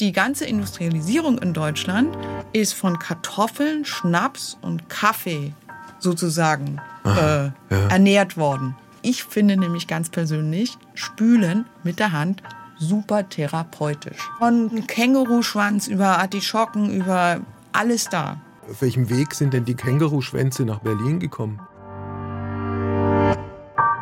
die ganze Industrialisierung in Deutschland ist von Kartoffeln, Schnaps und Kaffee sozusagen Aha, äh, ja. ernährt worden. Ich finde nämlich ganz persönlich Spülen mit der Hand super therapeutisch. Von Känguruschwanz über Artischocken, über alles da. Auf welchem Weg sind denn die Känguruschwänze nach Berlin gekommen?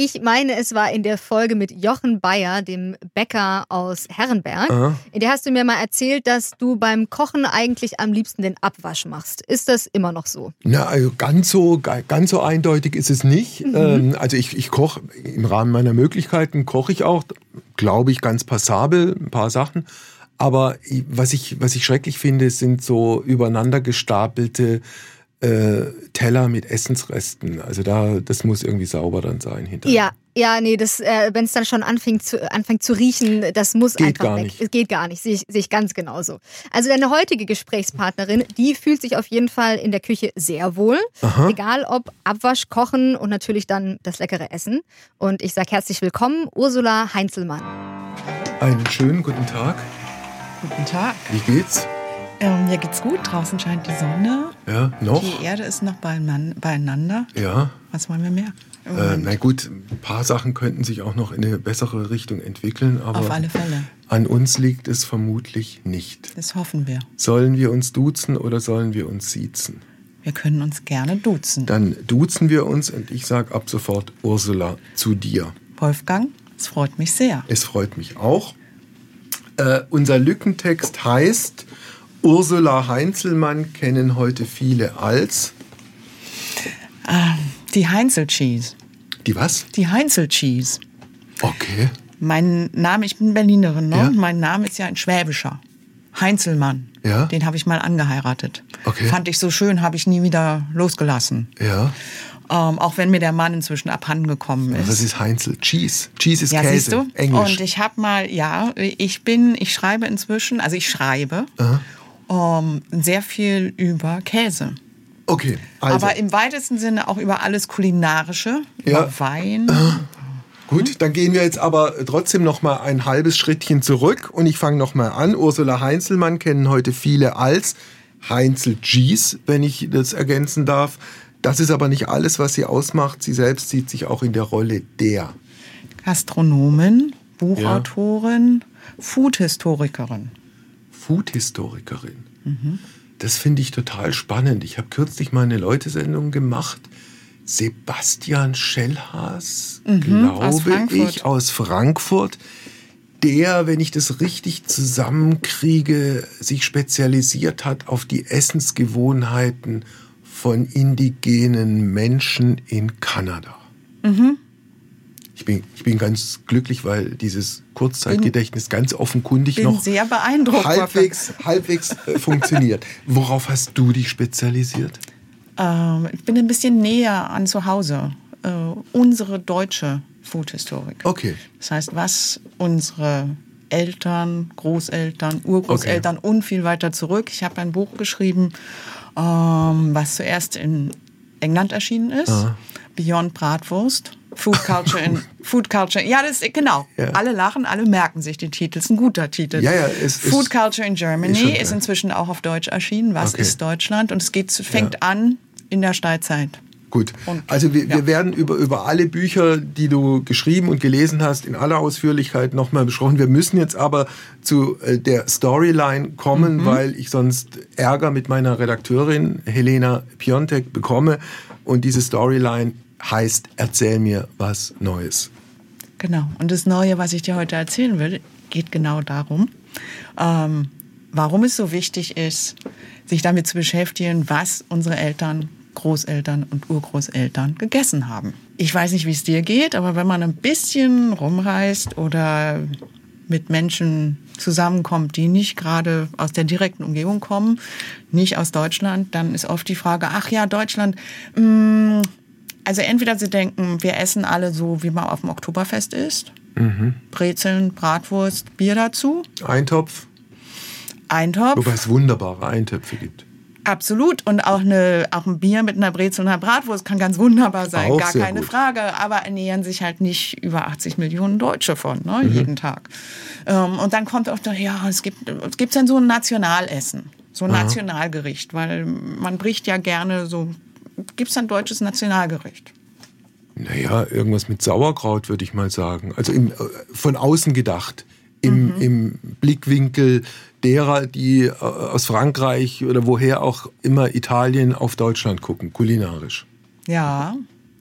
Ich meine, es war in der Folge mit Jochen Bayer, dem Bäcker aus Herrenberg. Aha. In der hast du mir mal erzählt, dass du beim Kochen eigentlich am liebsten den Abwasch machst. Ist das immer noch so? Na, also ganz so, ganz so eindeutig ist es nicht. Ähm, also ich, ich koche im Rahmen meiner Möglichkeiten, koche ich auch, glaube ich, ganz passabel ein paar Sachen. Aber was ich, was ich schrecklich finde, sind so übereinander gestapelte äh, Teller mit Essensresten. Also da, das muss irgendwie sauber dann sein hinterher. Ja, ja, nee, das, äh, wenn es dann schon anfängt zu, anfängt zu riechen, das muss Geht einfach gar weg. nicht. Es geht gar nicht, sehe ich, sehe ich ganz genauso. Also deine heutige Gesprächspartnerin, die fühlt sich auf jeden Fall in der Küche sehr wohl. Aha. Egal ob Abwasch, Kochen und natürlich dann das leckere Essen. Und ich sage herzlich willkommen, Ursula Heinzelmann. Einen schönen guten Tag. Guten Tag. Wie geht's? Ähm, mir geht's gut, draußen scheint die Sonne. Ja, noch? Die Erde ist noch beieinander. Ja. Was wollen wir mehr? Äh, na gut, ein paar Sachen könnten sich auch noch in eine bessere Richtung entwickeln, aber Auf alle Fälle. an uns liegt es vermutlich nicht. Das hoffen wir. Sollen wir uns duzen oder sollen wir uns siezen? Wir können uns gerne duzen. Dann duzen wir uns und ich sage ab sofort Ursula zu dir. Wolfgang, es freut mich sehr. Es freut mich auch. Äh, unser Lückentext heißt, Ursula Heinzelmann kennen heute viele als Die Heinzel-Cheese. die was? Die Heinzel-Cheese. Okay. Mein Name, ich bin Berlinerin, ne? Ja. Mein Name ist ja ein Schwäbischer. Heinzelmann. Ja. Den habe ich mal angeheiratet. Okay. Fand ich so schön, habe ich nie wieder losgelassen. Ja. Ähm, auch wenn mir der Mann inzwischen abhanden gekommen ist. Was ist Heinzel? Cheese. Cheese ist ja, Käse. siehst du? Englisch. Und ich habe mal, ja, ich bin, ich schreibe inzwischen, also ich schreibe ähm, sehr viel über Käse. okay. Also. Aber im weitesten Sinne auch über alles Kulinarische, Ja. über Wein. Gut, dann gehen wir jetzt aber trotzdem noch mal ein halbes Schrittchen zurück und ich fange noch mal an. Ursula Heinzelmann kennen heute viele als Heinzel Gies, wenn ich das ergänzen darf. Das ist aber nicht alles, was sie ausmacht. Sie selbst sieht sich auch in der Rolle der. Gastronomin, Buchautorin, Foodhistorikerin. Food-Historikerin. Das finde ich total spannend. Ich habe kürzlich mal eine Leutesendung gemacht. Sebastian Schellhaas, aus glaube Frankfurt. ich, aus Frankfurt, der, wenn ich das richtig zusammenkriege, sich spezialisiert hat auf die Essensgewohnheiten von indigenen Menschen in Kanada. Ich, bin, ich bin ganz glücklich, weil dieses Kurzzeitgedächtnis ganz offenkundig Bin noch sehr beeindruckt, halbwegs, halbwegs äh, funktioniert. Worauf hast du dich spezialisiert? Ähm, ich bin ein bisschen näher an zu Hause. Äh, unsere deutsche Foodhistorik. Okay. Das heißt, was unsere Eltern, Großeltern, Urgroßeltern und viel weiter zurück. Ich habe ein Buch geschrieben, ähm, was zuerst in England erschienen ist. Beyond Bratwurst. Food Culture in Food Culture. Ja, das ist genau. Ja. Alle lachen, alle merken sich den Titel. Ist ein guter Titel. Ja, ja, es ist- Food Culture in ist Germany schon ist, klar. inzwischen auch auf Deutsch erschienen. Was Okay. ist Deutschland? Und es geht, fängt an in der Steinzeit. Gut. Und- also wir, ja. wir werden über, über alle Bücher, die du geschrieben und gelesen hast, in aller Ausführlichkeit nochmal besprochen. Wir müssen jetzt aber zu äh, der Storyline kommen, weil ich sonst Ärger mit meiner Redakteurin Helena Piontek bekomme. Und diese Storyline heißt, erzähl mir was Neues. Genau. Und das Neue, was ich dir heute erzählen will, geht genau darum, ähm, warum es so wichtig ist, sich damit zu beschäftigen, was unsere Eltern, Großeltern und Urgroßeltern gegessen haben. Ich weiß nicht, wie es dir geht, aber wenn man ein bisschen rumreist oder mit Menschen zusammenkommt, die nicht gerade aus der direkten Umgebung kommen, nicht aus Deutschland, dann ist oft die Frage, ach ja, Deutschland, mh, mm, also entweder sie denken, wir essen alle so, wie man auf dem Oktoberfest isst. Mhm. Brezeln, Bratwurst, Bier dazu. Eintopf. Eintopf. Wobei es wunderbare Eintöpfe gibt. Absolut. Und auch, eine, auch ein Bier mit einer Brezel und einer Bratwurst kann ganz wunderbar sein, auch gar keine gut. Frage. Aber ernähren sich halt nicht über 80 Millionen Deutsche von, ne, mhm. jeden Tag. Ähm, und dann kommt auch, ja, es gibt es gibt dann so ein Nationalessen, so ein Aha. Nationalgericht, weil man bricht ja gerne so, gibt es ein deutsches Nationalgericht? Naja, irgendwas mit Sauerkraut, würde ich mal sagen. Also im, äh, von außen gedacht. Im, mhm. im Blickwinkel derer, die äh, aus Frankreich oder woher auch immer Italien auf Deutschland gucken, kulinarisch. Ja,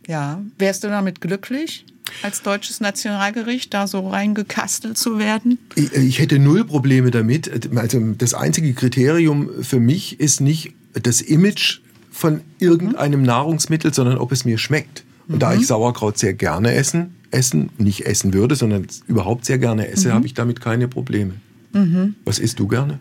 ja. Wärst du damit glücklich? als deutsches Nationalgericht da so reingekastelt zu werden? Ich, ich, hätte null Probleme damit. Also das einzige Kriterium für mich ist nicht das Image von irgendeinem. Nahrungsmittel, sondern ob es mir schmeckt. Und da ich Sauerkraut sehr gerne essen, essen, nicht essen würde, sondern überhaupt sehr gerne esse, mhm. habe ich damit keine Probleme. Mhm. Was isst du gerne?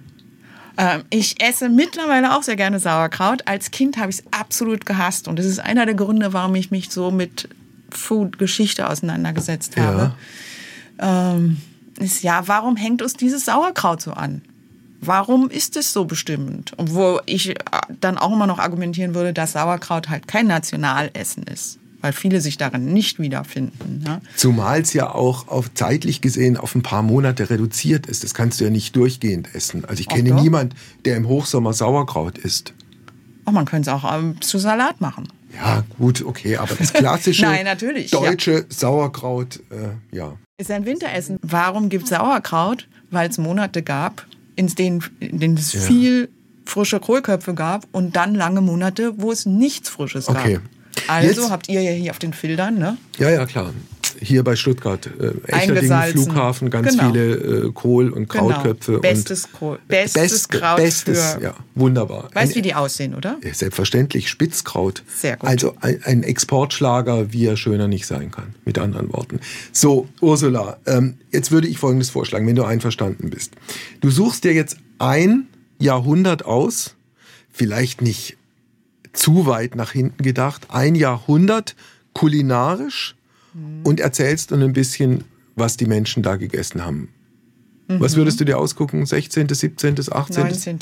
Ähm, ich esse mittlerweile auch sehr gerne Sauerkraut. Als Kind habe ich es absolut gehasst. Und das ist einer der Gründe, warum ich mich so mit Food-Geschichte auseinandergesetzt habe. Ja. Ähm, ist ja, warum hängt uns dieses Sauerkraut so an? Warum ist es so bestimmend? Wo ich äh, dann auch immer noch argumentieren würde, dass Sauerkraut halt kein Nationalessen ist weil viele sich darin nicht wiederfinden. Ja? Zumal es ja auch auf, zeitlich gesehen auf ein paar Monate reduziert ist. Das kannst du ja nicht durchgehend essen. Also ich kenne niemanden, der im Hochsommer Sauerkraut isst. Ach, man könnte es auch ähm, zu Salat machen. Ja, gut, okay, aber das klassische Nein, deutsche ja. Sauerkraut, äh, ja. Ist ein Winteressen. Warum gibt es Sauerkraut? Weil es Monate gab, in denen, in denen es ja. viel frische Kohlköpfe gab und dann lange Monate, wo es nichts Frisches gab. Okay. Also Jetzt, habt ihr ja hier auf den Filtern, ne? Ja, ja, klar. Hier bei Stuttgart, äh, echter Ding, Flughafen, ganz genau. viele äh, Kohl- und genau. Krautköpfe. Genau. Bestes, Kohl, bestes Beste, Kraut. Bestes, für, ja, wunderbar. Weißt du, wie die aussehen, oder? Ja, selbstverständlich, Spitzkraut. Sehr gut. Also ein, ein, Exportschlager, wie er schöner nicht sein kann, mit anderen Worten. So, Ursula, ähm, jetzt würde ich Folgendes vorschlagen, wenn du einverstanden bist. Du suchst dir jetzt ein Jahrhundert aus, vielleicht nicht zu weit nach hinten gedacht, ein Jahrhundert kulinarisch mhm. und erzählst dann ein bisschen, was die Menschen da gegessen haben. Mhm. Was würdest du dir ausgucken? 16., 17., 18.? 19.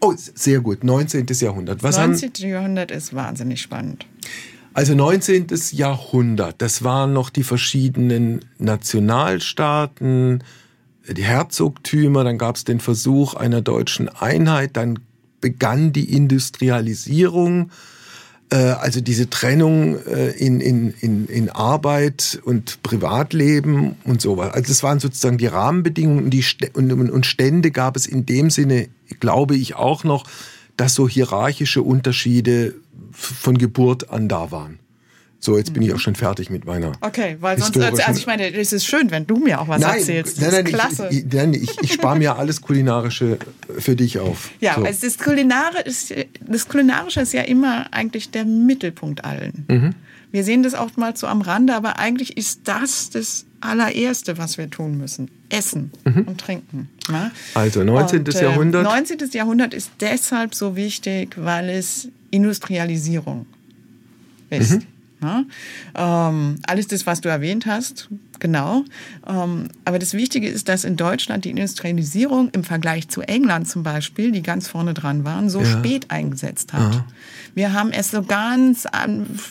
Oh, sehr gut. 19. Jahrhundert. Was 19. Haben... Jahrhundert ist wahnsinnig spannend. Also 19. Jahrhundert, das waren noch die verschiedenen Nationalstaaten, die Herzogtümer, dann gab es den Versuch einer deutschen Einheit, dann begann die Industrialisierung, also diese Trennung äh, in, in, in, in Arbeit und Privatleben und so weiter. Also das waren sozusagen die Rahmenbedingungen die und, und Stände gab es in dem Sinne, glaube ich, auch noch, dass so hierarchische Unterschiede von Geburt an da waren. So, jetzt bin ich auch schon fertig mit meiner. Okay, weil sonst, also ich meine, es ist schön, wenn du mir auch was nein, erzählst. Das nein, nein, klasse. Ich, ich, ich, ich spare mir alles Kulinarische für dich auf. Ja, so. also das, Kulinare ist, das Kulinarische ist ja immer eigentlich der Mittelpunkt allen. Mhm. Wir sehen das oft mal so am Rande, aber eigentlich ist das das allererste, was wir tun müssen. Essen mhm. und trinken. Ne? Also 19. Und, äh, Jahrhundert. 19. Jahrhundert ist deshalb so wichtig, weil es Industrialisierung ist. Mhm. Ne? Ähm, alles das, was du erwähnt hast, genau. Ähm, aber das Wichtige ist, dass in Deutschland die Industrialisierung im Vergleich zu England zum Beispiel, die ganz vorne dran waren, so ja. spät eingesetzt hat. Aha. Wir haben es so ganz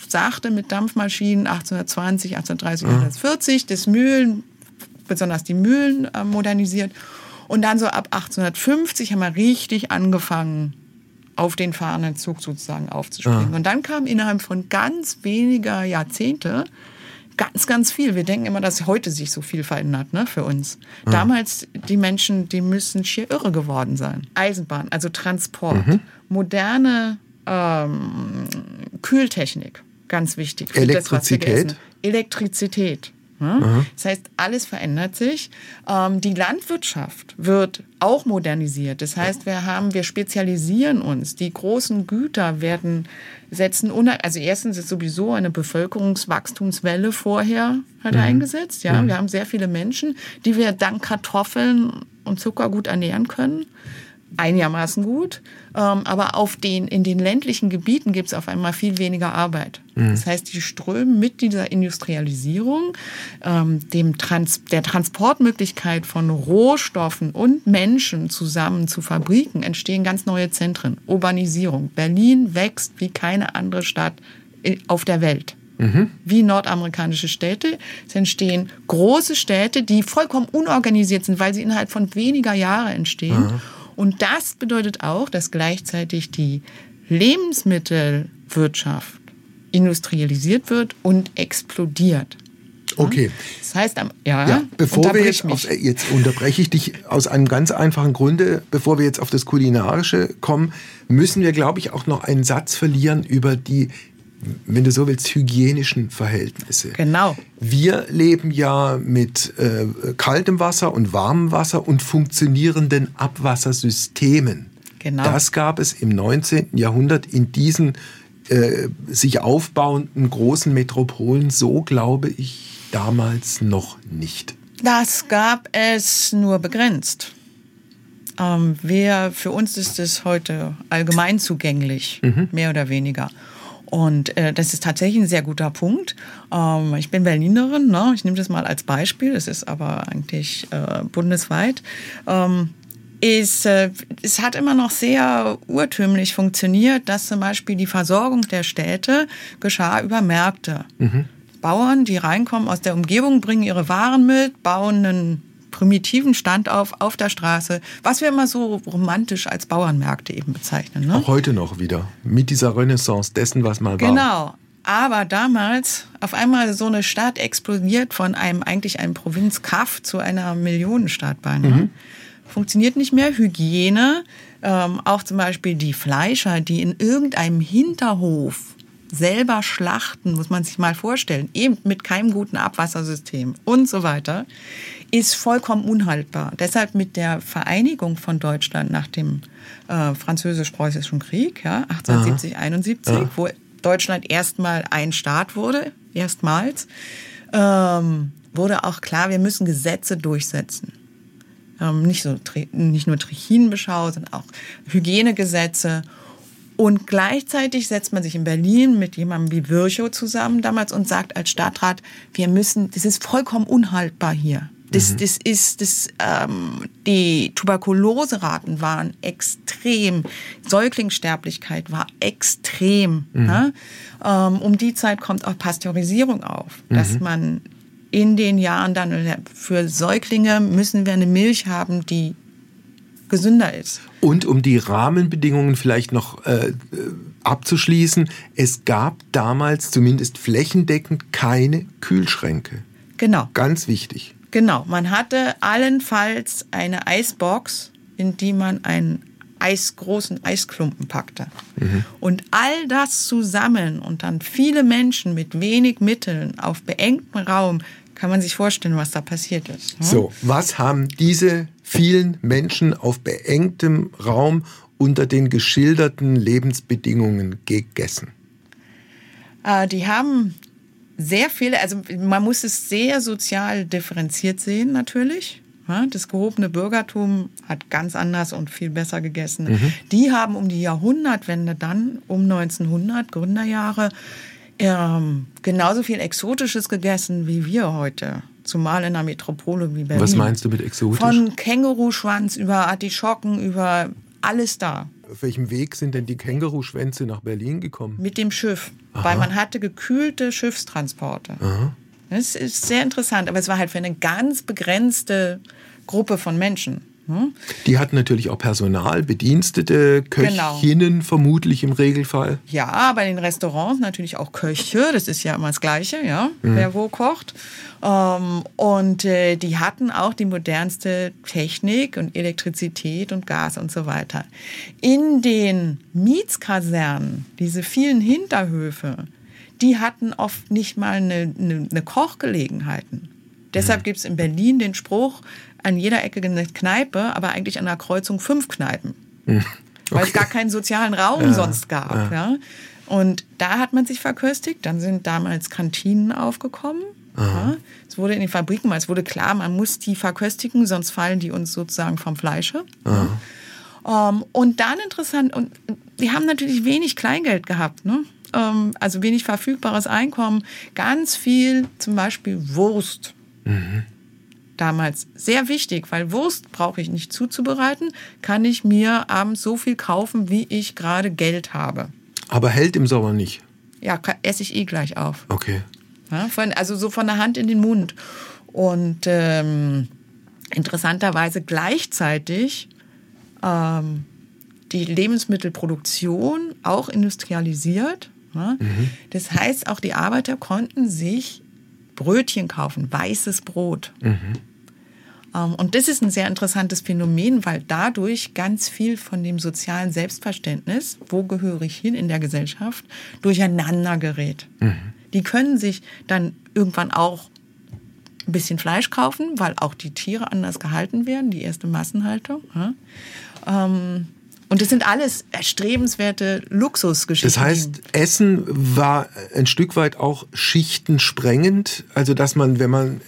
sachte mit Dampfmaschinen 1820, 1830, 1840, das Mühlen, besonders die Mühlen äh, modernisiert. Und dann so ab 1850 haben wir richtig angefangen, auf den fahrenden Zug sozusagen aufzuspringen. Ah. Und dann kam innerhalb von ganz weniger Jahrzehnte ganz, ganz viel. Wir denken immer, dass heute sich so viel verändert ne, für uns. Ah. Damals, die Menschen, die müssen schier irre geworden sein. Eisenbahn, also Transport, mhm. moderne ähm, Kühltechnik, ganz wichtig. Elektrizität? Das, Elektrizität. Ne? Das heißt, alles verändert sich. Ähm, die Landwirtschaft wird auch modernisiert. Das heißt, wir haben, wir spezialisieren uns. Die großen Güter werden setzen, also erstens ist sowieso eine Bevölkerungswachstumswelle vorher hat mhm. eingesetzt. Ja, mhm. wir haben sehr viele Menschen, die wir dank Kartoffeln und Zucker gut ernähren können einigermaßen gut. Ähm, aber auf den, in den ländlichen Gebieten gibt es auf einmal viel weniger Arbeit. Mhm. Das heißt, die strömen mit dieser Industrialisierung, ähm, dem Trans der Transportmöglichkeit von Rohstoffen und Menschen zusammen zu Fabriken, entstehen ganz neue Zentren. Urbanisierung. Berlin wächst wie keine andere Stadt auf der Welt. Mhm. Wie nordamerikanische Städte. Es entstehen große Städte, die vollkommen unorganisiert sind, weil sie innerhalb von weniger Jahren entstehen. Mhm. Und das bedeutet auch, dass gleichzeitig die Lebensmittelwirtschaft industrialisiert wird und explodiert. Okay. Das heißt, ja, ja bevor wir jetzt, auf, jetzt unterbreche ich dich aus einem ganz einfachen Grunde, bevor wir jetzt auf das Kulinarische kommen, müssen wir, glaube ich, auch noch einen Satz verlieren über die wenn du so willst, hygienischen Verhältnisse. Genau. Wir leben ja mit äh, kaltem Wasser und warmem Wasser und funktionierenden Abwassersystemen. Genau. Das gab es im 19. Jahrhundert in diesen äh, sich aufbauenden großen Metropolen so, glaube ich, damals noch nicht. Das gab es nur begrenzt. Ähm, wer, für uns ist es heute allgemein zugänglich, mhm. mehr oder weniger. Und äh, das ist tatsächlich ein sehr guter Punkt. Ähm, ich bin Berlinerin, ne? ich nehme das mal als Beispiel, das ist aber eigentlich äh, bundesweit. Ähm, ist, äh, es hat immer noch sehr urtümlich funktioniert, dass zum Beispiel die Versorgung der Städte geschah über Märkte. Mhm. Bauern, die reinkommen aus der Umgebung, bringen ihre Waren mit, bauen einen primitiven Stand auf, auf der Straße, was wir immer so romantisch als Bauernmärkte eben bezeichnen. Ne? Auch heute noch wieder, mit dieser Renaissance dessen, was mal war. Genau. Aber damals auf einmal so eine Stadt explodiert von einem eigentlich einem Provinzkaff zu einer Millionenstadt beinahe. Mhm. Funktioniert nicht mehr. Hygiene, ähm, auch zum Beispiel die Fleischer, die in irgendeinem Hinterhof selber schlachten, muss man sich mal vorstellen, eben mit keinem guten Abwassersystem und so weiter ist vollkommen unhaltbar. Deshalb mit der Vereinigung von Deutschland nach dem äh, französisch-preußischen Krieg, ja, 1870, Aha. 71, ja. wo Deutschland erstmal ein Staat wurde, erstmals, ähm, wurde auch klar, wir müssen Gesetze durchsetzen. Ähm, nicht, so, nicht nur Trichinenbeschau, sondern auch Hygienegesetze. Und gleichzeitig setzt man sich in Berlin mit jemandem wie Virchow zusammen damals und sagt als Stadtrat, wir müssen, das ist vollkommen unhaltbar hier. Das, mhm. das ist, das, ähm, die Tuberkuloseraten waren extrem, Säuglingssterblichkeit war extrem. Mhm. Ne? Ähm, um die Zeit kommt auch Pasteurisierung auf, mhm. dass man in den Jahren dann für Säuglinge müssen wir eine Milch haben, die gesünder ist. Und um die Rahmenbedingungen vielleicht noch äh, abzuschließen, es gab damals zumindest flächendeckend keine Kühlschränke. Genau. Ganz wichtig. Genau, man hatte allenfalls eine Eisbox, in die man einen Eis, großen Eisklumpen packte. Mhm. Und all das zusammen und dann viele Menschen mit wenig Mitteln auf beengtem Raum, kann man sich vorstellen, was da passiert ist. Ne? So, was haben diese vielen Menschen auf beengtem Raum unter den geschilderten Lebensbedingungen gegessen? Äh, die haben sehr viele, also man muss es sehr sozial differenziert sehen natürlich. Das gehobene Bürgertum hat ganz anders und viel besser gegessen. Mhm. Die haben um die Jahrhundertwende dann, um 1900, Gründerjahre, ähm, genauso viel Exotisches gegessen wie wir heute. Zumal in einer Metropole wie Berlin. Was meinst du mit exotisch? Von Känguruschwanz über Artischocken, über alles da. Auf welchem Weg sind denn die Känguruschwänze nach Berlin gekommen? Mit dem Schiff, Aha. weil man hatte gekühlte Schiffstransporte. Aha. Das ist sehr interessant, aber es war halt für eine ganz begrenzte Gruppe von Menschen. Hm? Die hatten natürlich auch Personal, Bedienstete, Köchinnen genau. vermutlich im Regelfall. Ja, bei den Restaurants natürlich auch Köche, das ist ja immer das Gleiche, ja, mhm. wer wo kocht. Ähm, und äh, die hatten auch die modernste Technik und Elektrizität und Gas und so weiter. In den Mietskasernen, diese vielen Hinterhöfe, die hatten oft nicht mal eine, eine, eine Kochgelegenheiten. Deshalb gibt es in Berlin den Spruch, an jeder Ecke eine Kneipe, aber eigentlich an der Kreuzung fünf Kneipen. Okay. Weil es gar keinen sozialen Raum ja, sonst gab. Ja. ja. Und da hat man sich verköstigt. Dann sind damals Kantinen aufgekommen. Ja. Es wurde in den Fabriken, weil es wurde klar, man muss die verköstigen, sonst fallen die uns sozusagen vom Fleische. Um, ähm, und dann interessant, und die haben natürlich wenig Kleingeld gehabt, ne? Um, ähm, also wenig verfügbares Einkommen, ganz viel zum Beispiel Wurst. Mhm damals sehr wichtig, weil Wurst brauche ich nicht zuzubereiten, kann ich mir abends so viel kaufen, wie ich gerade Geld habe. Aber hält im Sommer nicht? Ja, esse ich eh gleich auf. Okay. Ja, von, also so von der Hand in den Mund. Und ähm, interessanterweise gleichzeitig ähm, die Lebensmittelproduktion auch industrialisiert. Ja? Mhm. Das heißt, auch die Arbeiter konnten sich Brötchen kaufen, weißes Brot. Mhm. Ähm, und das ist ein sehr interessantes Phänomen, weil dadurch ganz viel von dem sozialen Selbstverständnis, wo gehöre ich hin in der Gesellschaft, durcheinander gerät. Mhm. Die können sich dann irgendwann auch ein bisschen Fleisch kaufen, weil auch die Tiere anders gehalten werden, die erste Massenhaltung. Ja. Ähm, und das sind alles erstrebenswerte Luxusgeschichten. Das heißt, Essen war ein Stück weit auch schichtensprengend. Also, dass man, wenn man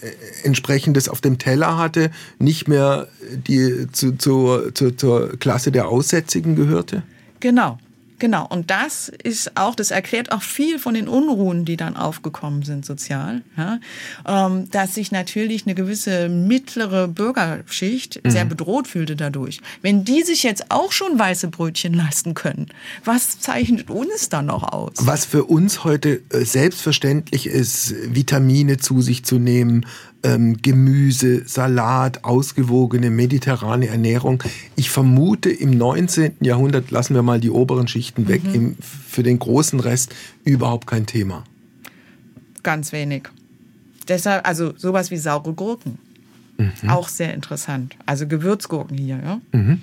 entsprechendes auf dem Teller hatte, nicht mehr die, zu, zu, zu, zur Klasse der Aussätzigen gehörte? Genau. Genau, und das ist auch, das erklärt auch viel von den Unruhen, die dann aufgekommen sind sozial, ja? ähm, dass sich natürlich eine gewisse mittlere Bürgerschicht mhm. sehr bedroht fühlte dadurch. Wenn die sich jetzt auch schon weiße Brötchen leisten können, was zeichnet uns dann noch aus? Was für uns heute äh, selbstverständlich ist, Vitamine zu sich zu nehmen, ähm, Gemüse, Salat, ausgewogene mediterrane Ernährung. Ich vermute, im 19. Jahrhundert lassen wir mal die oberen Schichten weg, mhm. im, für den großen Rest überhaupt kein Thema. Ganz wenig. Deshalb, also sowas wie saure Gurken. Mhm. Auch sehr interessant. Also Gewürzgurken hier, ja? Mhm.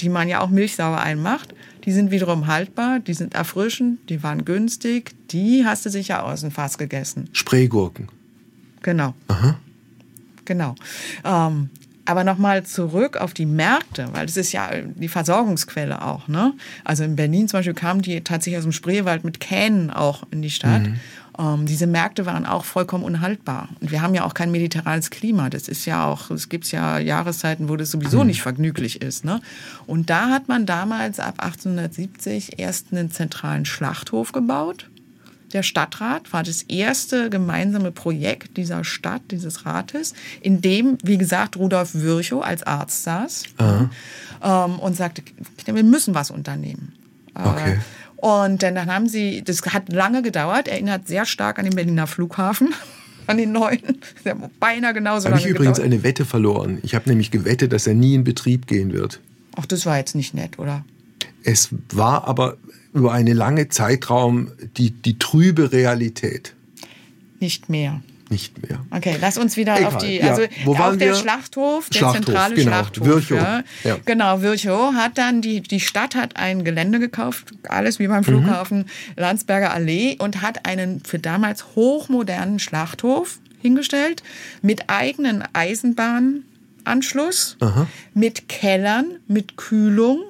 die man ja auch milchsauer einmacht. Die sind wiederum haltbar, die sind erfrischend, die waren günstig. Die hast du sicher aus dem Fass gegessen. Spreegurken. Genau. Aha. Genau. Ähm, aber nochmal zurück auf die Märkte, weil das ist ja die Versorgungsquelle auch. Ne? Also in Berlin zum Beispiel kamen die tatsächlich aus dem Spreewald mit Kähnen auch in die Stadt. Mhm. Ähm, diese Märkte waren auch vollkommen unhaltbar. Und wir haben ja auch kein mediterranes Klima. Das ist ja auch, es gibt ja Jahreszeiten, wo das sowieso mhm. nicht vergnüglich ist. Ne? Und da hat man damals ab 1870 erst einen zentralen Schlachthof gebaut der Stadtrat war das erste gemeinsame Projekt dieser Stadt, dieses Rates, in dem, wie gesagt, Rudolf Virchow als Arzt saß ähm, und sagte, wir müssen was unternehmen. Äh, okay. Und dann haben sie, das hat lange gedauert, erinnert sehr stark an den Berliner Flughafen an den neuen. Der beinahe genauso Habe ich übrigens gedauert. eine Wette verloren. Ich habe nämlich gewettet, dass er nie in Betrieb gehen wird. Ach, das war jetzt nicht nett, oder? Es war aber über einen langen Zeitraum die, die trübe Realität. Nicht mehr. Nicht mehr. Okay, lass uns wieder Egal. auf die, also ja. Wo auf der wir? Schlachthof, der Schlachthof, zentrale genau. Schlachthof. Virchow. Ja. ja. Genau, Virchow hat dann, die, die Stadt hat ein Gelände gekauft, alles wie beim mhm. Flughafen, mhm. Landsberger Allee und hat einen für damals hochmodernen Schlachthof hingestellt mit eigenen Eisenbahnanschluss, Aha. mit Kellern, mit Kühlung.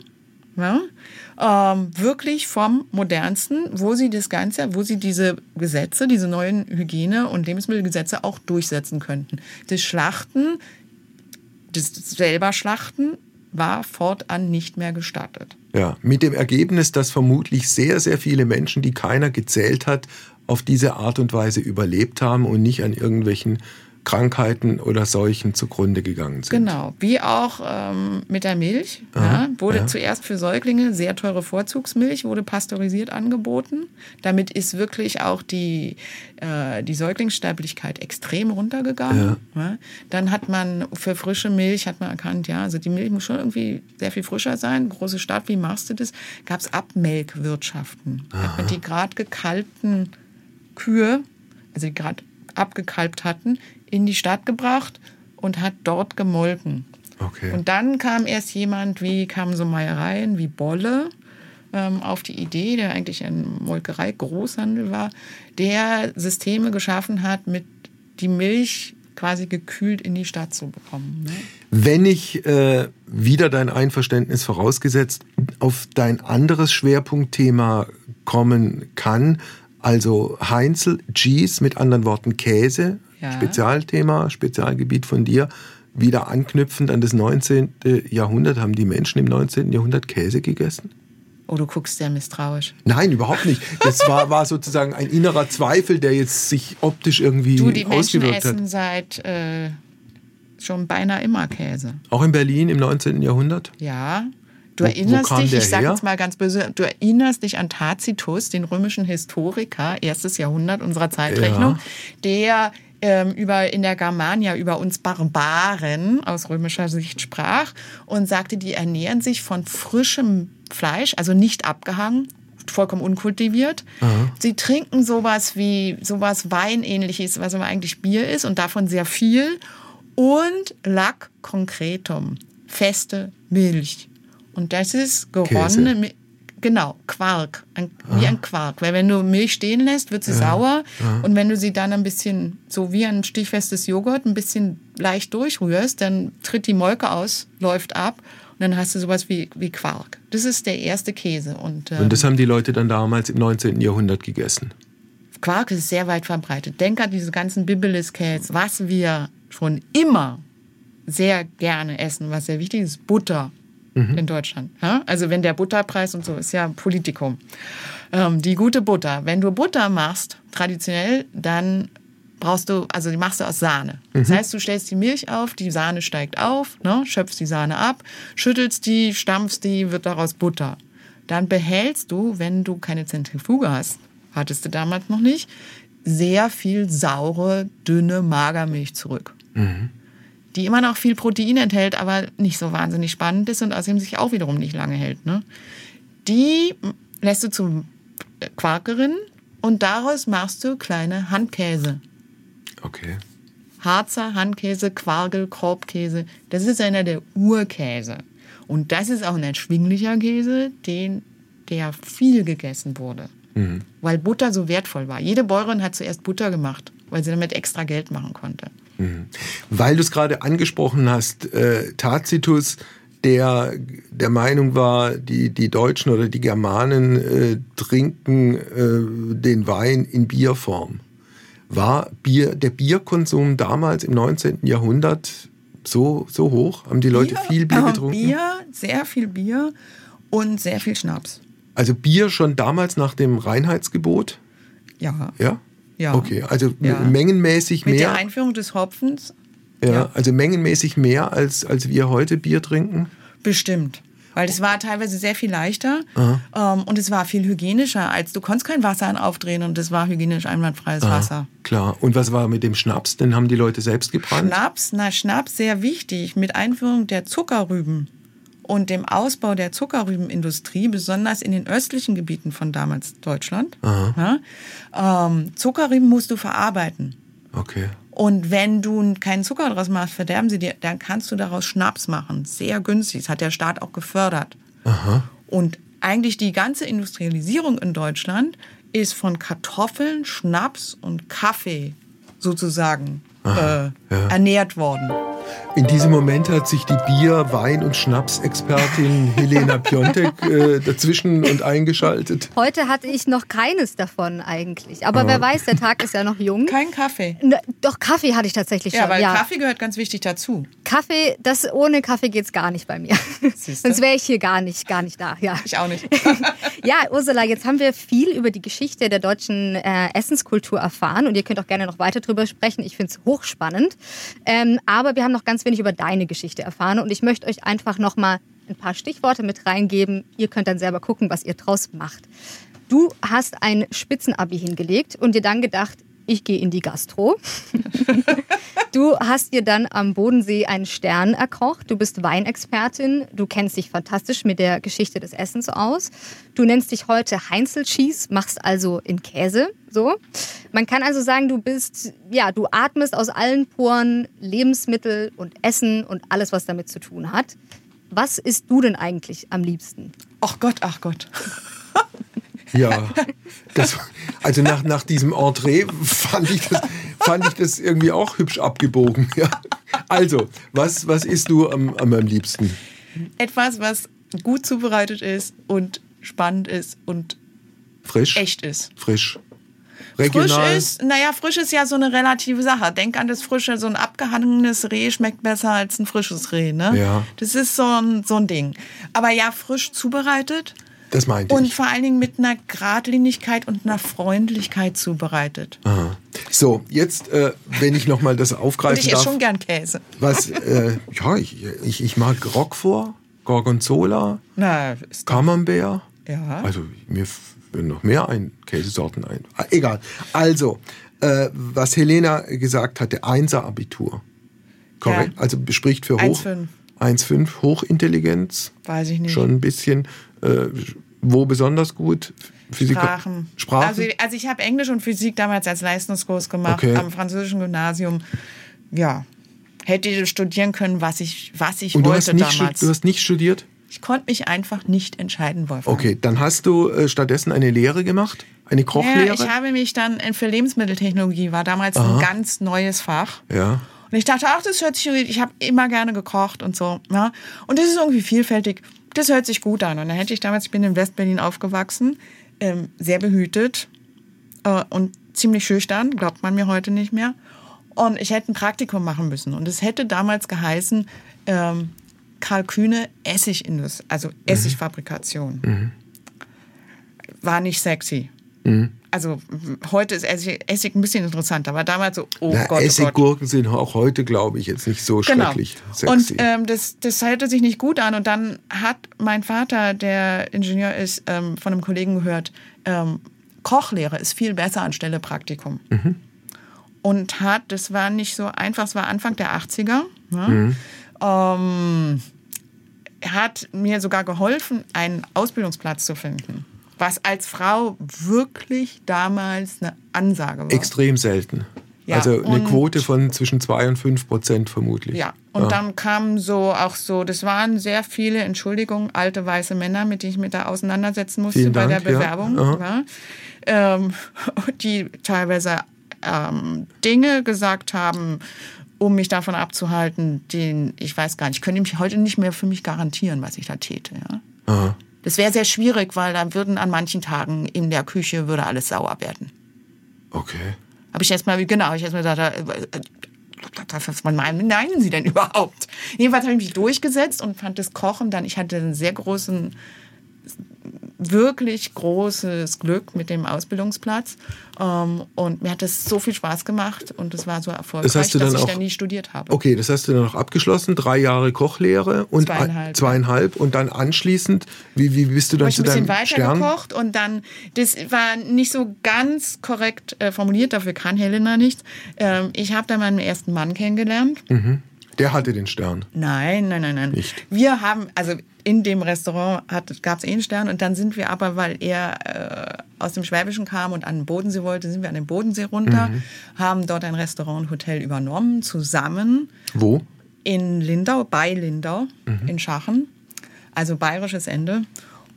Ja? Ähm, wirklich vom modernsten, wo sie das Ganze, wo sie diese Gesetze, diese neuen Hygiene- und Lebensmittelgesetze auch durchsetzen könnten. Das Schlachten, das selber Schlachten war fortan nicht mehr gestattet. Ja, mit dem Ergebnis, dass vermutlich sehr, sehr viele Menschen, die keiner gezählt hat, auf diese Art und Weise überlebt haben und nicht an irgendwelchen Krankheiten oder Seuchen zugrunde gegangen sind. Genau, wie auch ähm, mit der Milch. Aha, ja, wurde ja. zuerst für Säuglinge sehr teure Vorzugsmilch, wurde pasteurisiert angeboten. Damit ist wirklich auch die, äh, die Säuglingssterblichkeit extrem runtergegangen. Ja. Dann hat man für frische Milch, hat man erkannt, ja, also die Milch muss schon irgendwie sehr viel frischer sein. Große Stadt, wie machst du das? Gab es Abmelkwirtschaften. Aha. Hat man die gerade gekalten Kühe, also die gerade abgekalbt hatten, in die Stadt gebracht und hat dort gemolken. Okay. Und dann kam erst jemand, wie kamen so Meiereien wie Bolle, ähm, auf die Idee, der eigentlich ein Molkerei-Großhandel war, der Systeme geschaffen hat, mit die Milch quasi gekühlt in die Stadt zu bekommen. Ne? Wenn ich äh, wieder dein Einverständnis vorausgesetzt auf dein anderes Schwerpunktthema kommen kann, also Heinzel, Cheese, mit anderen Worten Käse, ja. Spezialthema, Spezialgebiet von dir, wieder anknüpfend an das 19. Jahrhundert, haben die Menschen im 19. Jahrhundert Käse gegessen? Oh, du guckst sehr misstrauisch. Nein, überhaupt nicht. Das war, war sozusagen ein innerer Zweifel, der jetzt sich optisch irgendwie du, die ausgewirkt Menschen essen seit äh, schon beinahe immer Käse. Auch in Berlin im 19. Jahrhundert? Ja. Du wo, erinnerst wo dich, ich sage jetzt mal ganz böse, du erinnerst dich an Tacitus, den römischen Historiker, erstes Jahrhundert unserer Zeitrechnung, ja. der ähm, über in der Germania über uns Barbaren aus römischer Sicht sprach und sagte, die ernähren sich von frischem Fleisch, also nicht abgehangen, vollkommen unkultiviert. Aha. Sie trinken sowas wie sowas Weinähnliches, was aber eigentlich Bier ist und davon sehr viel. Und Lack concretum, feste Milch. Und das ist geronnene Milch. Genau, Quark, ein, wie ein Quark. Weil wenn du Milch stehen lässt, wird sie ja. sauer. Ja. Und wenn du sie dann ein bisschen, so wie ein stichfestes Joghurt, ein bisschen leicht durchrührst, dann tritt die Molke aus, läuft ab und dann hast du sowas wie, wie Quark. Das ist der erste Käse. Und, ähm, und das haben die Leute dann damals im 19. Jahrhundert gegessen? Quark ist sehr weit verbreitet. Denk an diese ganzen Bibelis-Käse, was wir schon immer sehr gerne essen, was sehr wichtig ist, Butter mhm. in Deutschland. Ja? Also wenn der Butterpreis und so ist ja Politikum. Ähm, die gute Butter. Wenn du Butter machst, traditionell, dann brauchst du, also die machst du aus Sahne. Mhm. Das heißt, du stellst die Milch auf, die Sahne steigt auf, ne, schöpfst die Sahne ab, schüttelst die, stampfst die, wird daraus Butter. Dann behältst du, wenn du keine Zentrifuge hast, hattest du damals noch nicht, sehr viel saure, dünne Magermilch zurück. Mhm. Die immer noch viel Protein enthält, aber nicht so wahnsinnig spannend ist und außerdem sich auch wiederum nicht lange hält. Ne? Die lässt du zum Quarkerin und daraus machst du kleine Handkäse. Okay. Harzer Handkäse, Quargel, Korbkäse, das ist einer der Urkäse. Und das ist auch ein erschwinglicher Käse, den, der viel gegessen wurde. Mhm. Weil Butter so wertvoll war. Jede Bäuerin hat zuerst Butter gemacht, weil sie damit extra Geld machen konnte. Mhm. Weil du es gerade angesprochen hast, äh, Tacitus, der der Meinung war, die, die Deutschen oder die Germanen äh, trinken äh, den Wein in Bierform. War Bier, der Bierkonsum damals im 19. Jahrhundert so, so hoch? Haben die Leute Bier, viel Bier getrunken? Bier, sehr viel Bier und sehr viel Schnaps. Also Bier schon damals nach dem Reinheitsgebot? Ja. Ja? Ja. Okay, also ja. mengenmäßig mehr. Mit der Einführung des Hopfens. Ja, ja, also mengenmäßig mehr als, als wir heute Bier trinken? Bestimmt weil es war teilweise sehr viel leichter ähm, und es war viel hygienischer, als du konntest kein Wasser aufdrehen und es war hygienisch einwandfreies Aha, Wasser. Klar. Und was war mit dem Schnaps? Den haben die Leute selbst gebrannt? Schnaps, na Schnaps sehr wichtig. Mit Einführung der Zuckerrüben und dem Ausbau der Zuckerrübenindustrie, besonders in den östlichen Gebieten von damals Deutschland. Ja, ähm, Zuckerrüben musst du verarbeiten. Okay. Und wenn du keinen Zucker draus machst, verderben sie dir, dann kannst du daraus Schnaps machen. Sehr günstig. Das hat der Staat auch gefördert. Aha. Und eigentlich die ganze Industrialisierung in Deutschland ist von Kartoffeln, Schnaps und Kaffee sozusagen äh, ja. ernährt worden. In diesem Moment hat sich die Bier-, Wein- und Schnapsexpertin Helena Piontek äh, dazwischen und eingeschaltet. Heute hatte ich noch keines davon eigentlich. Aber, Aber wer weiß, der Tag ist ja noch jung. Kein Kaffee. Na, doch, Kaffee hatte ich tatsächlich schon. Ja, weil ja. Kaffee gehört ganz wichtig dazu. Kaffee, das ohne Kaffee geht es gar nicht bei mir. Sonst wäre ich hier gar nicht, gar nicht da. Ja. Ich auch nicht. ja, Ursula, jetzt haben wir viel über die Geschichte der deutschen äh, Essenskultur erfahren und ihr könnt auch gerne noch weiter drüber sprechen. Ich finde es hochspannend. Ähm, aber wir haben noch ganz wenig über deine Geschichte erfahren und ich möchte euch einfach noch mal ein paar Stichworte mit reingeben. Ihr könnt dann selber gucken, was ihr draus macht. Du hast ein Spitzenabi hingelegt und dir dann gedacht, ich gehe in die Gastro. du hast dir dann am Bodensee einen Stern erkocht. Du bist Weinexpertin. Du kennst dich fantastisch mit der Geschichte des Essens aus. Du nennst dich heute Heinzel Cheese, machst also in Käse. So. Man kann also sagen, du bist, ja, du atmest aus allen Poren Lebensmittel und Essen und alles, was damit zu tun hat. was isst du denn eigentlich am liebsten? Ach Gott, ach Gott. Ja, das, also nach, nach diesem Entree fand ich, das, fand ich das irgendwie auch hübsch abgebogen. Ja. Also, was, was isst du am, am, liebsten? Etwas, was gut zubereitet ist und spannend ist und frisch. echt ist. Frisch. Regional. Frisch ist, naja, frisch ist ja so eine relative Sache. Denk an das Frische, so ein abgehangenes Reh schmeckt besser als ein frisches Reh, ne? Ja. Das ist so ein, so ein Ding. Aber ja, frisch zubereitet. Das meinte und ich. Und vor allen Dingen mit einer Gradlinigkeit und einer Freundlichkeit zubereitet. Aha. So, jetzt, äh, wenn ich nochmal das aufgreifen und ich darf. esse schon gern Käse. Was, äh, ja, ich, ich, ich mag Roquefort, Gorgonzola, Na, Camembert. Ja. Also mir würden noch mehr ein, Käsesorten ein. Ah, egal. Also, äh, was Helena gesagt hatte, Einser-Abitur. Korrekt? Ja. Also spricht für hoch. 1,5. 1,5, Hochintelligenz. Weiß ich nicht. Schon ein bisschen. Äh, wo besonders gut? Physik Sprachen. Sprachen? Also, also ich habe Englisch und Physik damals als Leistungskurs gemacht Okay. am französischen Gymnasium. Ja, hätte ich studieren können, was ich, was ich Und du wollte hast, nicht, damals. du hast nicht studiert? Ich konnte mich einfach nicht entscheiden, Wolfgang. Okay, dann hast du äh, stattdessen eine Lehre gemacht? Eine Kochlehre? Ja, ich habe mich dann für Lebensmitteltechnologie, war damals ein ganz neues Fach. ja. Und ich dachte, ach, das hört sich, ich habe immer gerne gekocht und so. Ja. Und das ist irgendwie vielfältig. Das hört sich gut an. Und dann hätte ich damals, ich bin in Westberlin aufgewachsen, ähm, sehr behütet äh, und ziemlich schüchtern, glaubt man mir heute nicht mehr. Und ich hätte ein Praktikum machen müssen. Und es hätte damals geheißen, ähm, Karl Kühne Essigindustrie, also Essigfabrikation. War nicht sexy. Also heute ist Essig, Essig ein bisschen interessanter, aber damals so, oh Na, Gott, oh. Essiggurken sind auch heute, glaube ich, jetzt nicht so Genau. schrecklich sexy. Und ähm, das, das hörte sich nicht gut an. Und dann hat mein Vater, der Ingenieur ist, ähm, von einem Kollegen gehört, ähm, Kochlehre ist viel besser anstelle Praktikum. Mhm. Und hat, das war nicht so einfach, es war Anfang der 80er. Ne? Mhm. Ähm, hat mir sogar geholfen, einen Ausbildungsplatz zu finden. Was als Frau wirklich damals eine Ansage war. Extrem selten. Ja, also eine Quote von zwischen 2 und 5 Prozent vermutlich. Ja, und dann kamen so auch so, das waren sehr viele, Entschuldigung, alte weiße Männer, mit denen ich mich da auseinandersetzen musste Vielen bei Dank, der ja. Bewerbung, ja. ähm, die teilweise ähm, Dinge gesagt haben, um mich davon abzuhalten, den, ich weiß gar nicht, ich könnte mich heute nicht mehr für mich garantieren, was ich da täte. Ja. Aha. Das wäre sehr schwierig, weil dann würden an manchen Tagen in der Küche würde alles sauer werden. Okay. Habe ich erstmal, genau, ich erstmal gesagt, äh, äh, was meinen, meinen Sie denn überhaupt? Jedenfalls habe ich mich durchgesetzt und fand das Kochen dann, ich hatte einen sehr großen, wirklich großes Glück mit dem Ausbildungsplatz. Ähm, und mir hat das so viel Spaß gemacht und es war so erfolgreich, Das dass ich auch- dann nie studiert habe. Okay, das hast du dann noch abgeschlossen, drei Jahre Kochlehre und Zweieinhalb. ein- zweieinhalb und dann anschließend, wie, wie bist du dann ich zu ein bisschen deinem weiter Stern? gekocht und dann, das war nicht so ganz korrekt äh, formuliert, dafür kann Helena nichts. Ähm, ich habe dann meinen ersten Mann kennengelernt. Der hatte den Stern. Nein, nein, nein, nein. Nicht? Wir haben, also in dem Restaurant gab es eh einen Stern und dann sind wir aber, weil er äh, aus dem Schwäbischen kam und an den Bodensee wollte, sind wir an den Bodensee runter, Mhm. haben dort ein Restaurant und Hotel übernommen, zusammen Wo? in Lindau, bei Lindau, Mhm. in Schachen. Also bayerisches Ende.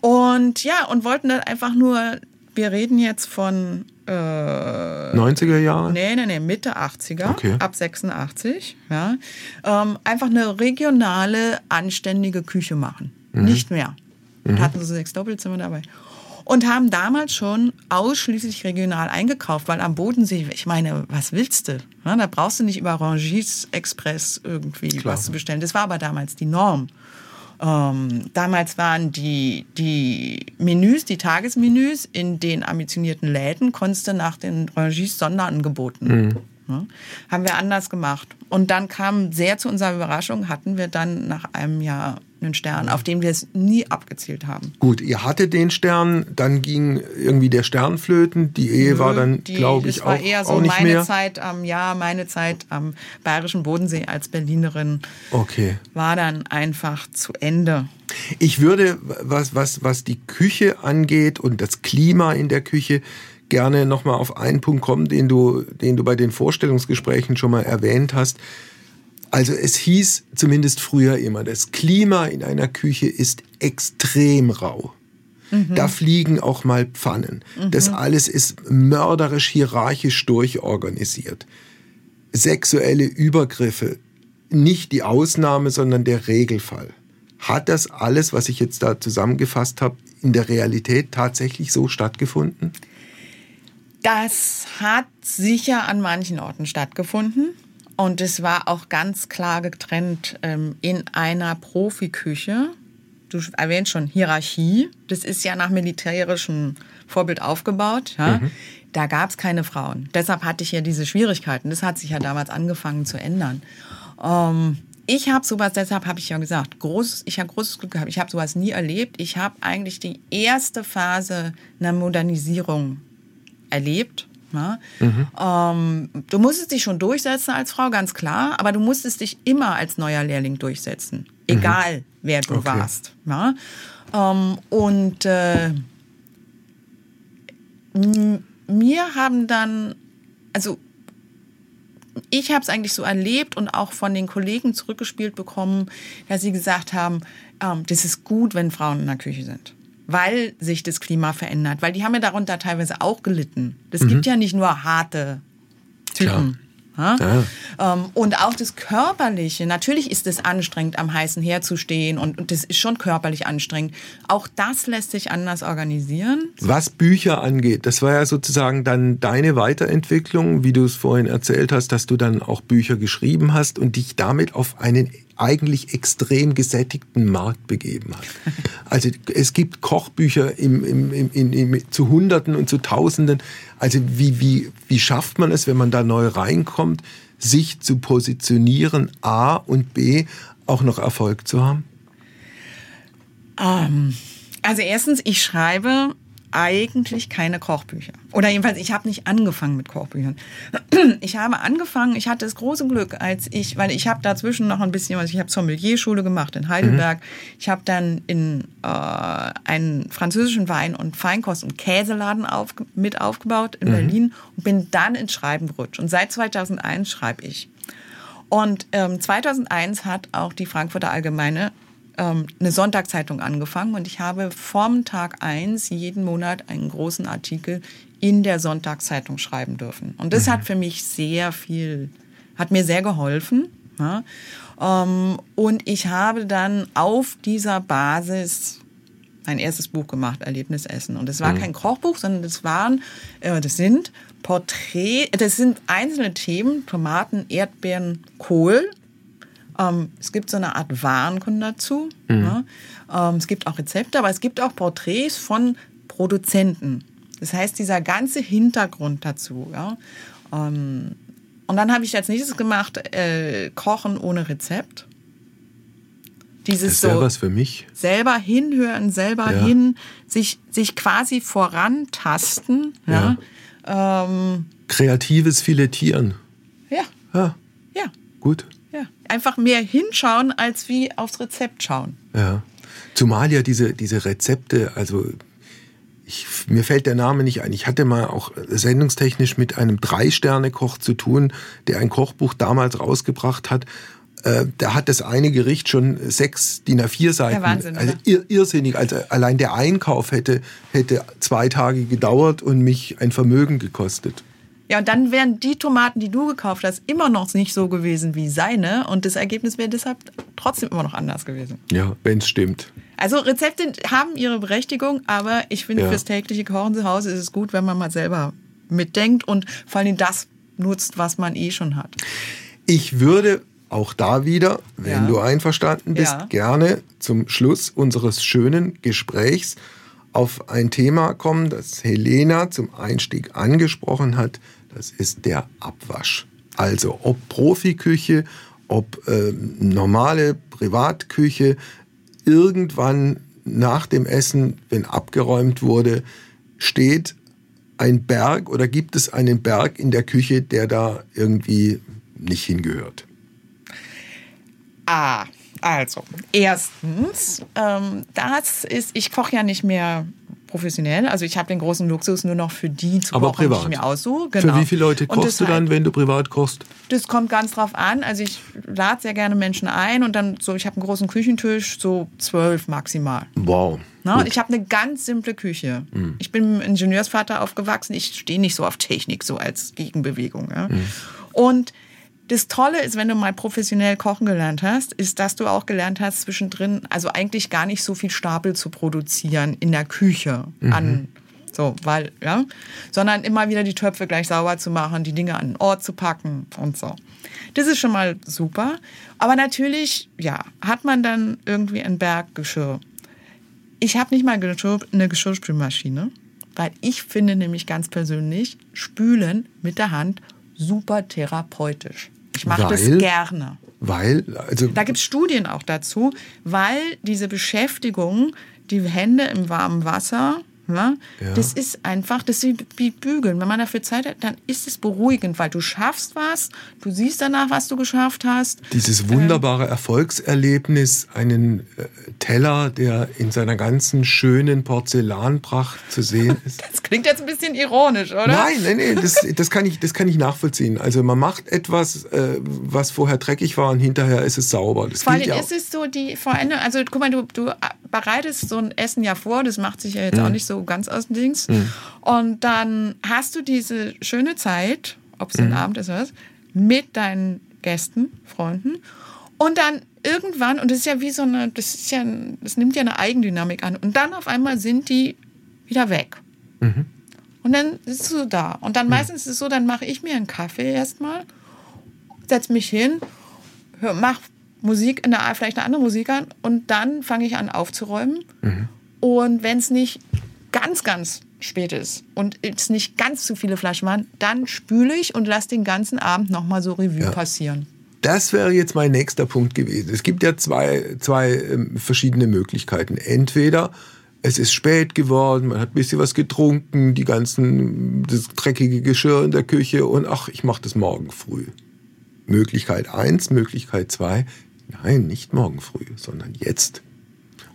Und ja, und wollten dann einfach nur, wir reden jetzt von äh, 90er Jahre? Nee, nee, nee, Mitte 80er, Okay. ab 86. Ja. Ähm, einfach eine regionale, anständige Küche machen. Mhm. Nicht mehr. Und hatten so sechs Doppelzimmer dabei. Und haben damals schon ausschließlich regional eingekauft, weil am Bodensee, ich meine, was willst du? Ja, da brauchst du nicht über Rangis Express irgendwie Klar. was zu bestellen. Das war aber damals die Norm. Ähm, damals waren die, die Menüs, die Tagesmenüs in den ambitionierten Läden, konntest du nach den Rangis Sonderangeboten. Ja, haben wir anders gemacht. Und dann kam sehr zu unserer Überraschung, hatten wir dann nach einem Jahr einen Stern, auf den wir es nie abgezielt haben. Gut, ihr hattet den Stern, dann ging irgendwie der Stern flöten, die Ehe war dann, glaube ich, das war auch, eher so auch nicht meine mehr. Zeit am Jahr, meine Zeit am Bayerischen Bodensee als Berlinerin Okay. war dann einfach zu Ende. Ich würde, was, was, was die Küche angeht und das Klima in der Küche, gerne nochmal auf einen Punkt kommen, den du, den du bei den Vorstellungsgesprächen schon mal erwähnt hast. Also es hieß zumindest früher immer, das Klima in einer Küche ist extrem rau. Mhm. Da fliegen auch mal Pfannen. Mhm. Das alles ist mörderisch hierarchisch durchorganisiert. Sexuelle Übergriffe, nicht die Ausnahme, sondern der Regelfall. Hat das alles, was ich jetzt da zusammengefasst habe, in der Realität tatsächlich so stattgefunden? Das hat sicher an manchen Orten stattgefunden. Und es war auch ganz klar getrennt ähm, in einer Profiküche. Du erwähnst schon Hierarchie. Das ist ja nach militärischem Vorbild aufgebaut. Ja? Mhm. Da gab es keine Frauen. Deshalb hatte ich ja diese Schwierigkeiten. Das hat sich ja damals angefangen zu ändern. Ähm, ich habe sowas, deshalb habe ich ja gesagt, groß, ich habe großes Glück gehabt. Ich habe sowas nie erlebt. Ich habe eigentlich die erste Phase einer Modernisierung erlebt. Ja? Mhm. Ähm, du musstest dich schon durchsetzen als Frau, ganz klar, aber du musstest dich immer als neuer Lehrling durchsetzen, egal mhm. wer du okay. warst. Ja? Ähm, und äh, mir haben dann, also ich habe es eigentlich so erlebt und auch von den Kollegen zurückgespielt bekommen, dass sie gesagt haben, ähm, das ist gut, wenn Frauen in der Küche sind weil sich das Klima verändert, weil die haben ja darunter teilweise auch gelitten. Es mhm. gibt ja nicht nur harte Typen. Ja? Ja. Ähm, und auch das Körperliche. Natürlich ist es anstrengend, am heißen Herd zu stehen und, und das ist schon körperlich anstrengend. Auch das lässt sich anders organisieren. Was Bücher angeht, das war ja sozusagen dann deine Weiterentwicklung, wie du es vorhin erzählt hast, dass du dann auch Bücher geschrieben hast und dich damit auf einen eigentlich extrem gesättigten Markt begeben hat. Also es gibt Kochbücher im, im, im, zu Hunderten und zu Tausenden. Also wie, wie, wie schafft man es, wenn man da neu reinkommt, sich zu positionieren, A und B, auch noch Erfolg zu haben? Ähm, also erstens, ich schreibe eigentlich keine Kochbücher. Oder jedenfalls, ich habe nicht angefangen mit Kochbüchern. Ich habe angefangen, ich hatte das große Glück, als ich, weil ich habe dazwischen noch ein bisschen, also ich habe Sommelierschule gemacht in Heidelberg. Mhm. Ich habe dann in äh, einen französischen Wein- und Feinkost- und Käseladen auf, mit aufgebaut in mhm. Berlin und bin dann ins Schreiben gerutscht. Und seit 2001 schreibe ich. Und ähm, 2001 hat auch die Frankfurter Allgemeine ähm, eine Sonntagszeitung angefangen und ich habe vom Tag eins jeden Monat einen großen Artikel in der Sonntagszeitung schreiben dürfen. Und das mhm. hat für mich sehr viel, hat mir sehr geholfen. Ja. Ähm, und ich habe dann auf dieser Basis mein erstes Buch gemacht, Erlebnisessen. Und es war mhm. kein Kochbuch, sondern das waren, äh, das sind Porträt, das sind einzelne Themen, Tomaten, Erdbeeren, Kohl. Ähm, es gibt so eine Art Warenkunde dazu. Mhm. Ja. Ähm, es gibt auch Rezepte, aber es gibt auch Porträts von Produzenten. Das heißt, dieser ganze Hintergrund dazu. Ja. Ähm, und dann habe ich als nächstes gemacht, äh, Kochen ohne Rezept. Dieses das so was für mich. Selber hinhören, selber ja. hin, sich, sich quasi vorantasten. Ja. ja. Ähm, Kreatives Filettieren. Ja. Ja. Ja. Gut einfach mehr hinschauen, als wie aufs Rezept schauen. Ja. Zumal ja diese, diese Rezepte, also ich, mir fällt der Name nicht ein. Ich hatte mal auch sendungstechnisch mit einem Drei-Sterne-Koch zu tun, der ein Kochbuch damals rausgebracht hat. Äh, da hat das eine Gericht schon sechs DIN A4 Seiten. Wahnsinn, also ir irrsinnig. Also allein der Einkauf hätte, hätte zwei Tage gedauert und mich ein Vermögen gekostet. Ja, und dann wären die Tomaten, die du gekauft hast, immer noch nicht so gewesen wie seine. Und das Ergebnis wäre deshalb trotzdem immer noch anders gewesen. Ja, wenn es stimmt. Also Rezepte haben ihre Berechtigung, aber ich finde, ja. fürs tägliche Kochen zu Hause ist es gut, wenn man mal selber mitdenkt und vor allem das nutzt, was man eh schon hat. Ich würde auch da wieder, wenn ja. du einverstanden bist, ja. gerne zum Schluss unseres schönen Gesprächs auf ein Thema kommen, das Helena zum Einstieg angesprochen hat, das ist der Abwasch. Also ob Profiküche, ob äh, normale Privatküche, irgendwann nach dem Essen, wenn abgeräumt wurde, steht ein Berg oder gibt es einen Berg in der Küche, der da irgendwie nicht hingehört? Ah, also, erstens, ähm, das ist, ich koche ja nicht mehr professionell. Also ich habe den großen Luxus nur noch für die zu Aber kochen, privat. die ich mir aussuche. Genau. Für wie viele Leute kochst du dann, wenn du privat kochst? Das kommt ganz drauf an. Also ich lade sehr gerne Menschen ein und dann so, ich habe einen großen Küchentisch, so zwölf maximal. Wow. Gut. Ich habe eine ganz simple Küche. Ich bin Ingenieursvater aufgewachsen. Ich stehe nicht so auf Technik, so als Gegenbewegung. Ja? Und das Tolle ist, wenn du mal professionell kochen gelernt hast, ist, dass du auch gelernt hast, zwischendrin, also eigentlich gar nicht so viel Stapel zu produzieren in der Küche an. So, weil, ja, sondern immer wieder die Töpfe gleich sauber zu machen, die Dinge an den Ort zu packen und so. Das ist schon mal super. Aber natürlich, ja, hat man dann irgendwie ein Berggeschirr. Ich habe nicht mal eine Geschirrspülmaschine, weil ich finde nämlich ganz persönlich Spülen mit der Hand super therapeutisch. Ich mache das gerne. Weil, also, Da gibt es Studien auch dazu, weil diese Beschäftigung, die Hände im warmen Wasser, ja, Ja. das ist einfach, das ist wie- Bügeln. Wenn man dafür Zeit hat, dann ist es beruhigend, weil du schaffst was, du siehst danach, was du geschafft hast. dieses wunderbare Erfolgserlebnis, einen äh, Teller, der in seiner ganzen schönen Porzellanpracht zu sehen ist. Das klingt jetzt ein bisschen ironisch, oder? Nein, nein, nein, das, das, kann ich, das kann ich nachvollziehen. Also man macht etwas, äh, was vorher dreckig war und hinterher ist es sauber. Das Vor allem ja ist es so die vor allem, also guck mal, du, du bereitest so ein Essen ja vor, das macht sich ja jetzt Mhm. auch nicht so ganz aus dem Dings. Und dann hast du diese schöne Zeit, ob es Mhm. ein Abend ist oder was, mit deinen Gästen, Freunden. Und dann irgendwann, und das ist ja wie so eine, das ist ja, das nimmt ja eine Eigendynamik an. Und dann auf einmal sind die wieder weg. Mhm. Und dann sitzt du da. Und dann meistens ist es so, dann mache ich mir einen Kaffee erstmal, setz mich hin, hör, mach Musik, eine, vielleicht eine andere Musik an und dann fange ich an aufzuräumen. Und wenn es nicht ganz, ganz spät ist und es nicht ganz zu viele Flaschen waren, dann spüle ich und lasse den ganzen Abend nochmal so Revue Ja. passieren. Das wäre jetzt mein nächster Punkt gewesen. Es gibt ja zwei, zwei ähm, verschiedene Möglichkeiten. Entweder es ist spät geworden, man hat ein bisschen was getrunken, die ganzen, das dreckige Geschirr in der Küche und ach, ich mache das morgen früh. Möglichkeit eins, Möglichkeit zwei, nein, nicht morgen früh, sondern jetzt.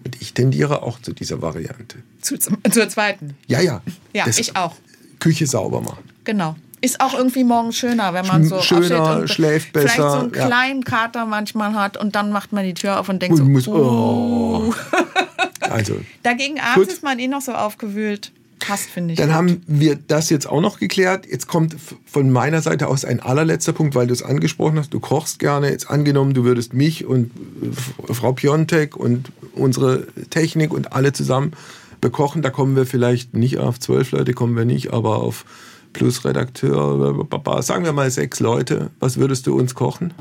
Und ich tendiere auch zu dieser Variante. Zu, zur zweiten. Ja, ja. Ja, das ich auch. Küche sauber machen. Genau. Ist auch irgendwie morgens schöner, wenn man so schöner, und schläft Vielleicht besser, so einen ja. kleinen Kater manchmal hat und dann macht man die Tür auf und denkt Und so, muss, uh. oh. Also, Dagegen abends Gut. ist man eh noch so aufgewühlt. Passt, finde ich. Dann gut. haben wir das jetzt auch noch geklärt. Jetzt kommt von meiner Seite aus ein allerletzter Punkt, weil du es angesprochen hast. Du kochst gerne. Jetzt angenommen, du würdest mich und äh, Frau Piontek und unsere Technik und alle zusammen bekochen. Da kommen wir vielleicht nicht auf zwölf Leute, kommen wir nicht, aber auf plus Redakteur, sagen wir mal sechs Leute. Was würdest du uns kochen?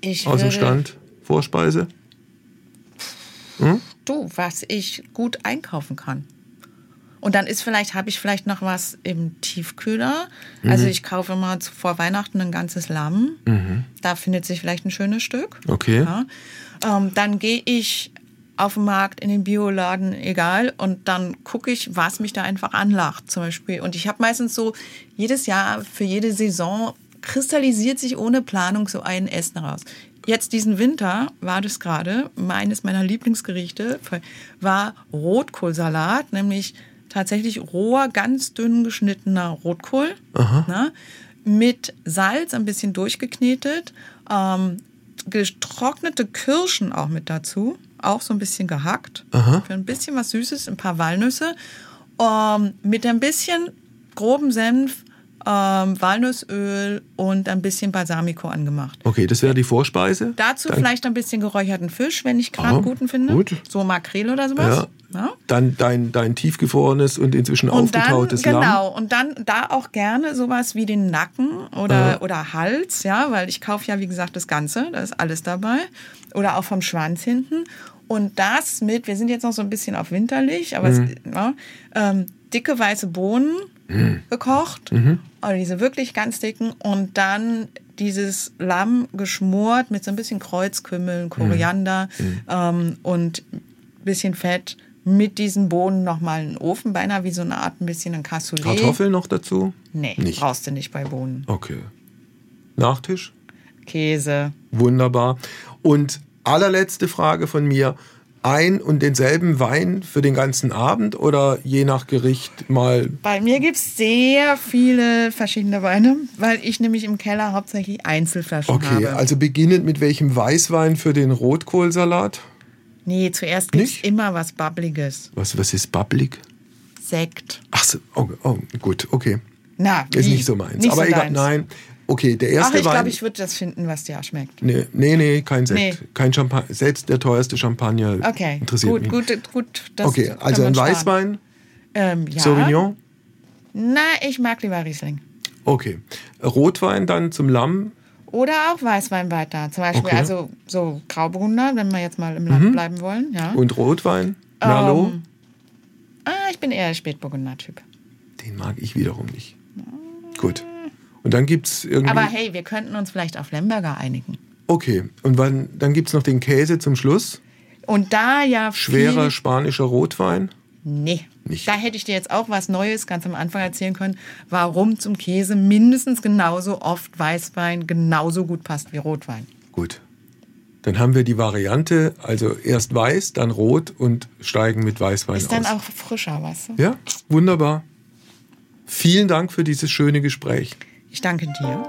ich Aus dem Stand? Vorspeise? Du, was ich gut einkaufen kann. Und dann ist vielleicht, habe ich vielleicht noch was im Tiefkühler. Mhm. Also ich kaufe immer vor Weihnachten ein ganzes Lamm. Da findet sich vielleicht ein schönes Stück. Mhm. Okay. Ja. Ähm, dann gehe ich auf den Markt, in den Bioladen, egal, und dann gucke ich, was mich da einfach anlacht, zum Beispiel. Und ich habe meistens so, jedes Jahr, für jede Saison, kristallisiert sich ohne Planung so ein Essen raus. Jetzt diesen Winter war das gerade, meines meiner Lieblingsgerichte war Rotkohlsalat, nämlich tatsächlich roher, ganz dünn geschnittener Rotkohl. Ne? mit Salz ein bisschen durchgeknetet, ähm, getrocknete Kirschen auch mit dazu, auch so ein bisschen gehackt, für ein bisschen was Süßes, ein paar Walnüsse, ähm, mit ein bisschen grobem Senf, ähm, Walnussöl und ein bisschen Balsamico angemacht. Okay, das wäre die Vorspeise. Dazu Dann- vielleicht ein bisschen geräucherten Fisch, wenn ich gerade guten finde. gut. So Makrele oder sowas. Ja. Dann dein, dein tiefgefrorenes und inzwischen Und dann, aufgetautes Lamm. genau, und dann da auch gerne sowas wie den Nacken oder, oder Hals, ja, weil ich kaufe ja, wie gesagt, das Ganze, da ist alles dabei. Oder auch vom Schwanz hinten. Und das mit, wir sind jetzt noch so ein bisschen auf winterlich, aber es, ja, ähm, dicke weiße Bohnen gekocht, oder diese wirklich ganz dicken, und dann dieses Lamm geschmort mit so ein bisschen Kreuzkümmel, Koriander ähm, und bisschen Fett mit diesen Bohnen nochmal in den Ofen, beinahe wie so eine Art ein bisschen ein Cassoulet. Kartoffeln noch dazu? Nee, Nicht. brauchst du nicht bei Bohnen. Okay. Nachtisch? Käse. Wunderbar. Und allerletzte Frage von mir. Ein und denselben Wein für den ganzen Abend oder je nach Gericht mal? Bei mir gibt es sehr viele verschiedene Weine, weil ich nämlich im Keller hauptsächlich Einzelflaschen okay, habe. Okay, also beginnend mit welchem Weißwein für den Rotkohlsalat? Nee, zuerst gibt es immer was Babbliges. Was, was ist babblig? Sekt. Ach so, oh, oh gut, okay. Na, ist nicht so meins. Nicht Aber so egal, deins. nein. Okay, der erste Ach, ich Wein. glaube, ich würde das finden, was dir schmeckt. Nee, nee, nee kein Sekt. Nee. Kein Champagner. Selbst der teuerste Champagner Okay, interessiert gut, mich. gut, gut. Das okay, also ein. Weißwein, Ähm, ja. Sauvignon. Na, ich mag lieber Riesling. Okay. Rotwein dann zum Lamm. Oder auch Weißwein weiter. Zum Beispiel, Okay. Mhm. also so Graubrunner, wenn wir jetzt mal im Land bleiben wollen. Ja. Und Rotwein. Merlot. Ähm, ah, ich bin eher der Spätburgunder-Typ. Den mag ich wiederum nicht. Gut. Und dann gibt es irgendwie. Aber hey, wir könnten uns vielleicht auf Lemberger einigen. okay. Und wann, dann gibt es noch den Käse zum Schluss. Und da ja Schwerer spanischer Rotwein. Nee. Nicht. Da hätte ich dir jetzt auch was Neues ganz am Anfang erzählen können, warum zum Käse mindestens genauso oft Weißwein genauso gut passt wie Rotwein. Gut. Dann haben wir die Variante, also erst weiß, dann rot und steigen mit Weißwein Ist dann aus. auch frischer, weißt du? Ja, wunderbar. Vielen Dank für dieses schöne Gespräch. Ich danke dir.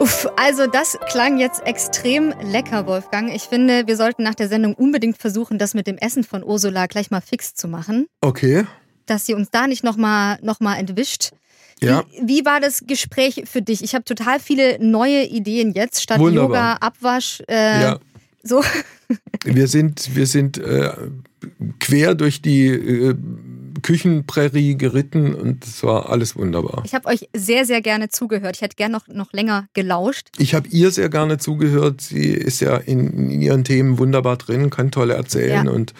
Uff, also das klang jetzt extrem lecker, Wolfgang. Ich finde, wir sollten nach der Sendung unbedingt versuchen, das mit dem Essen von Ursula gleich mal fix zu machen, Okay. dass sie uns da nicht nochmal noch mal entwischt. Ja. Wie, wie war das Gespräch für dich? Ich habe total viele neue Ideen jetzt, statt Wunderbar. Yoga, Abwasch, äh, Ja. so. Wir sind, wir sind äh, quer durch die äh, Küchenprärie geritten und es war alles wunderbar. Ich habe euch sehr, sehr gerne zugehört. Ich hätte gern noch, noch länger gelauscht. Ich habe ihr sehr gerne zugehört. Sie ist ja in, in ihren Themen wunderbar drin, kann toll erzählen Ja. und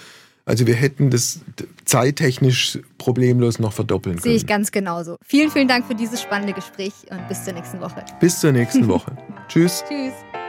also wir hätten das zeittechnisch problemlos noch verdoppeln Sehe ich können. ganz genauso. Vielen, vielen Dank für dieses spannende Gespräch und bis zur nächsten Woche. Bis zur nächsten Woche. Tschüss. Tschüss.